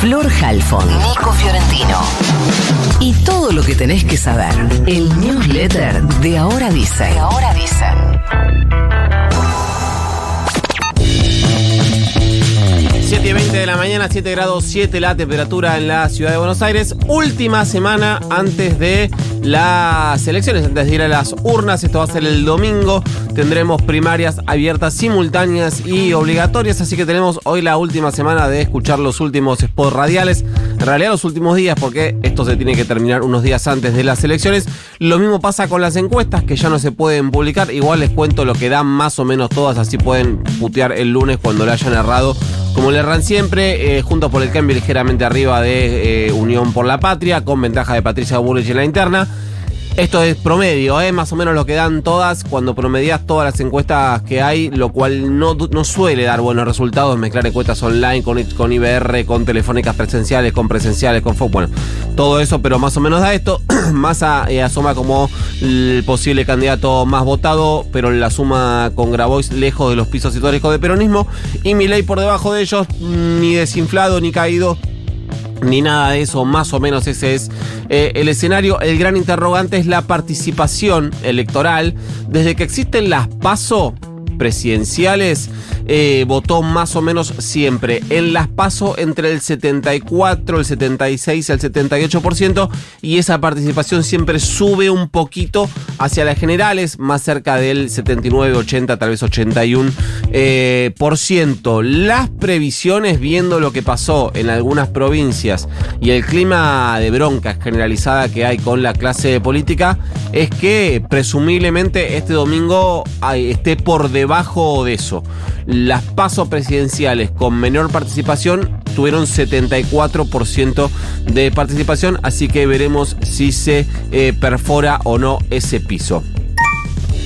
Flor Halfon, Nico Fiorentino. Y todo lo que tenés que saber. El newsletter de Ahora Dice. De Ahora Dice. 7 y 20 de la mañana, 7 grados 7 la temperatura en la ciudad de Buenos Aires. Última semana antes de las elecciones, antes de ir a las urnas. Esto va a ser el domingo. Tendremos primarias abiertas, simultáneas y obligatorias. Así que tenemos hoy la última semana de escuchar los últimos spots radiales. En realidad los últimos días, porque esto se tiene que terminar unos días antes de las elecciones. Lo mismo pasa con las encuestas, que ya no se pueden publicar. Igual les cuento lo que dan más o menos todas, así pueden putear el lunes cuando le hayan errado como le erran siempre, eh, juntos por el cambio ligeramente arriba de eh, Unión por la Patria, con ventaja de Patricia Bullrich en la interna. Esto es promedio, ¿eh? más o menos lo que dan todas cuando promedias todas las encuestas que hay, lo cual no, no suele dar buenos resultados. Mezclar encuestas online con, con IBR, con telefónicas presenciales, con presenciales, con Bueno, todo eso, pero más o menos da esto. Massa eh, asoma como el posible candidato más votado, pero la suma con Grabois lejos de los pisos históricos de peronismo. Y mi ley por debajo de ellos, ni desinflado ni caído ni nada de eso, más o menos ese es eh, el escenario. El gran interrogante es la participación electoral. Desde que existen las PASO presidenciales, eh, votó más o menos siempre. En las PASO entre el 74, el 76 y el 78%, y esa participación siempre sube un poquito hacia las generales, más cerca del 79, 80, tal vez 81%. Eh, por ciento. Las previsiones, viendo lo que pasó en algunas provincias y el clima de bronca generalizada que hay con la clase política, es que presumiblemente este domingo esté por debajo de eso. Las pasos presidenciales con menor participación tuvieron 74% de participación, así que veremos si se eh, perfora o no ese piso.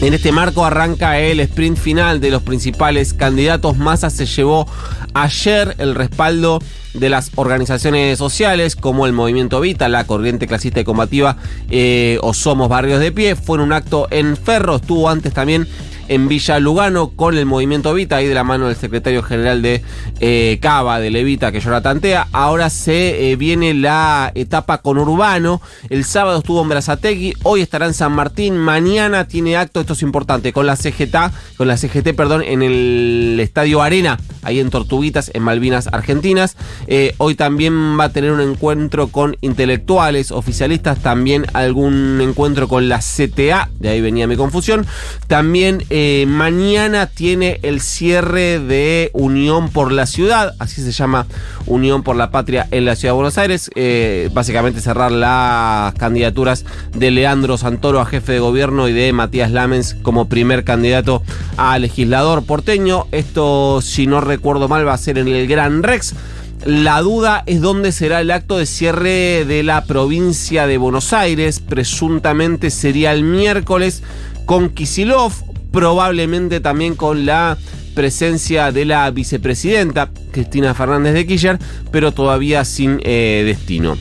En este marco arranca el sprint final de los principales candidatos. Massa se llevó ayer el respaldo de las organizaciones sociales como el Movimiento Vita, la Corriente Clasista y Combativa eh, o Somos Barrios de Pie. Fue en un acto en Ferro, estuvo antes también en Villa Lugano con el movimiento Vita, ahí de la mano del secretario general de eh, Cava, de Levita, que la tantea. Ahora se eh, viene la etapa con Urbano. El sábado estuvo en Brazategui, hoy estará en San Martín, mañana tiene acto, esto es importante, con la CGT, con la CGT, perdón, en el Estadio Arena, ahí en Tortuguitas, en Malvinas, Argentinas. Eh, hoy también va a tener un encuentro con intelectuales, oficialistas, también algún encuentro con la CTA, de ahí venía mi confusión. También eh, mañana tiene el cierre de Unión por la Ciudad, así se llama Unión por la Patria en la Ciudad de Buenos Aires. Eh, básicamente cerrar las candidaturas de Leandro Santoro a jefe de gobierno y de Matías Lamens como primer candidato a legislador porteño. Esto, si no recuerdo mal, va a ser en el Gran Rex. La duda es dónde será el acto de cierre de la provincia de Buenos Aires. Presuntamente sería el miércoles con Kisilov probablemente también con la presencia de la vicepresidenta Cristina Fernández de Kirchner, pero todavía sin eh, destino.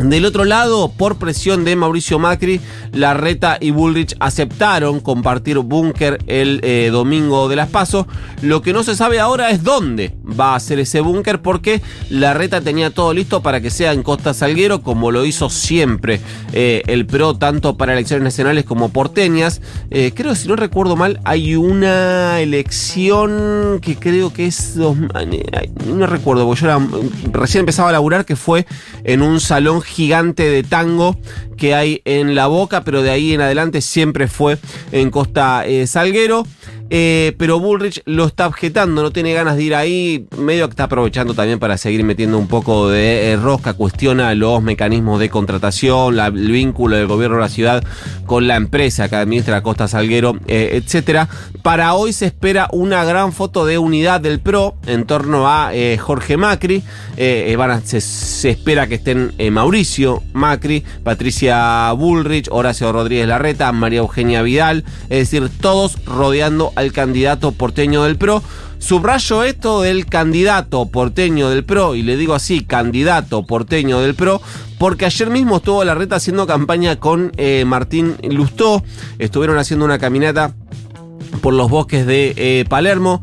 Del otro lado, por presión de Mauricio Macri, Larreta y Bullrich aceptaron compartir búnker el eh, domingo de las Pasos. Lo que no se sabe ahora es dónde va a ser ese búnker porque Larreta tenía todo listo para que sea en Costa Salguero, como lo hizo siempre eh, el PRO, tanto para elecciones nacionales como porteñas. Eh, creo, si no recuerdo mal, hay una elección que creo que es... no recuerdo, porque yo recién empezaba a laburar, que fue en un salón gigante de tango que hay en la boca, pero de ahí en adelante siempre fue en Costa eh, Salguero. Eh, pero Bullrich lo está objetando, no tiene ganas de ir ahí, medio que está aprovechando también para seguir metiendo un poco de eh, rosca, cuestiona los mecanismos de contratación, el vínculo del gobierno de la ciudad con la empresa que administra Costa Salguero, eh, etcétera. Para hoy se espera una gran foto de unidad del PRO en torno a eh, Jorge Macri. Se, se espera que estén Mauricio Macri, Patricia Bullrich, Horacio Rodríguez Larreta, María Eugenia Vidal, es decir, todos rodeando al candidato porteño del PRO. Subrayo esto del candidato porteño del PRO, y le digo así, candidato porteño del PRO, porque ayer mismo estuvo Larreta haciendo campaña con eh, Martín Lustó, estuvieron haciendo una caminata por los bosques de eh, Palermo.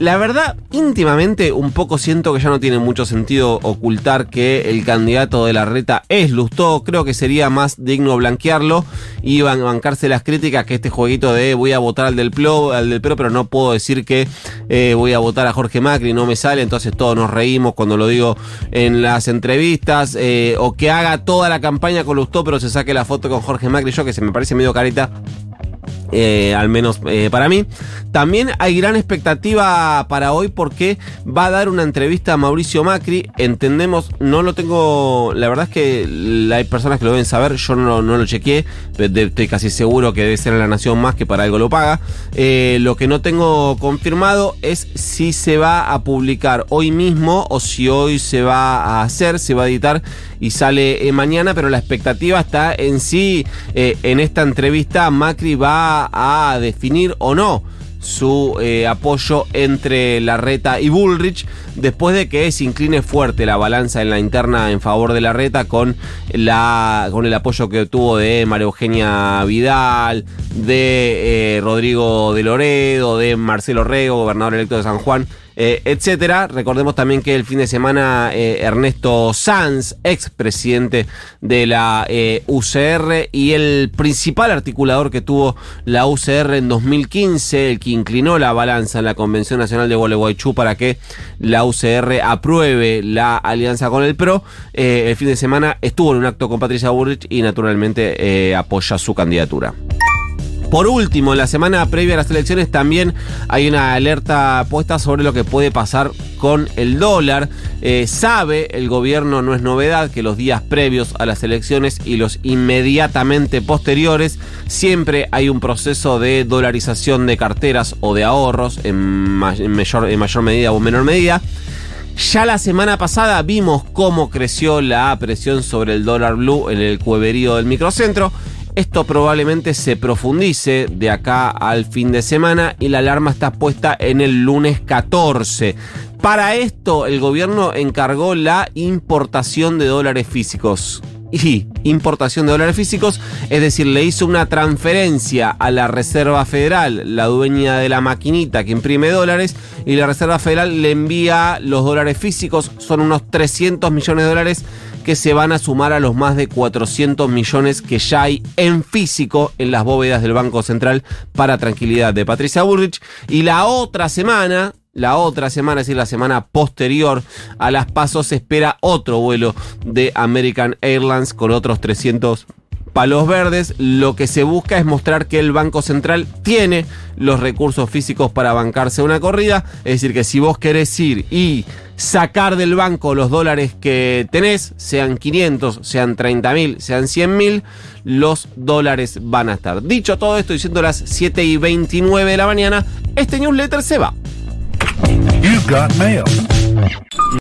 La verdad, íntimamente, un poco siento que ya no tiene mucho sentido ocultar que el candidato de la reta es Lustó. Creo que sería más digno blanquearlo y ban- bancarse las críticas que este jueguito de voy a votar al del PRO, al del pero no puedo decir que eh, voy a votar a Jorge Macri, no me sale, entonces todos nos reímos cuando lo digo en las entrevistas, eh, o que haga toda la campaña con Lustó pero se saque la foto con Jorge Macri, yo que se me parece medio careta eh, al menos eh, para mí. También hay gran expectativa para hoy porque va a dar una entrevista a Mauricio Macri. Entendemos, no lo tengo, la verdad es que hay personas que lo deben saber, yo no, no lo chequeé, estoy casi seguro que debe ser en la Nación más que para algo lo paga. Eh, lo que no tengo confirmado es si se va a publicar hoy mismo o si hoy se va a hacer, se va a editar y sale eh, mañana, pero la expectativa está en sí, eh, en esta entrevista Macri va a definir o no su eh, apoyo entre Larreta y Bullrich después de que se incline fuerte la balanza en la interna en favor de Larreta con la con el apoyo que tuvo de María Eugenia Vidal, de eh, Rodrigo de Loredo, de Marcelo Rego, gobernador electo de San Juan, eh, etcétera. Recordemos también que el fin de semana eh, Ernesto Sanz, ex presidente de la eh, UCR y el principal articulador que tuvo la UCR en 2015, el que inclinó la balanza en la Convención Nacional de Gualeguaychú para que la UCR apruebe la alianza con el PRO, el fin de semana estuvo en un acto con Patricia Burrich y naturalmente apoya su candidatura. Por último, en la semana previa a las elecciones también hay una alerta puesta sobre lo que puede pasar con el dólar. Eh, sabe el gobierno, no es novedad, que los días previos a las elecciones y los inmediatamente posteriores siempre hay un proceso de dolarización de carteras o de ahorros en, ma- en mayor, en mayor medida o en menor medida. Ya la semana pasada vimos cómo creció la presión sobre el dólar blue en el cueverío del microcentro. Esto probablemente se profundice de acá al fin de semana y la alarma está puesta en el lunes 14. Para esto el gobierno encargó la importación de dólares físicos. Y importación de dólares físicos, es decir, le hizo una transferencia a la Reserva Federal, la dueña de la maquinita que imprime dólares, y la Reserva Federal le envía los dólares físicos, son unos 300 millones de dólares que se van a sumar a los más de 400 millones que ya hay en físico en las bóvedas del Banco Central para tranquilidad de Patricia Bullrich. Y la otra semana, la otra semana, es decir, la semana posterior a las pasos, se espera otro vuelo de American Airlines con otros 300 palos verdes, lo que se busca es mostrar que el Banco Central tiene los recursos físicos para bancarse una corrida, es decir, que si vos querés ir y sacar del banco los dólares que tenés, sean 500, sean 30 mil, sean 100 mil, los dólares van a estar. Dicho todo esto, diciendo las 7 y 29 de la mañana, este newsletter se va.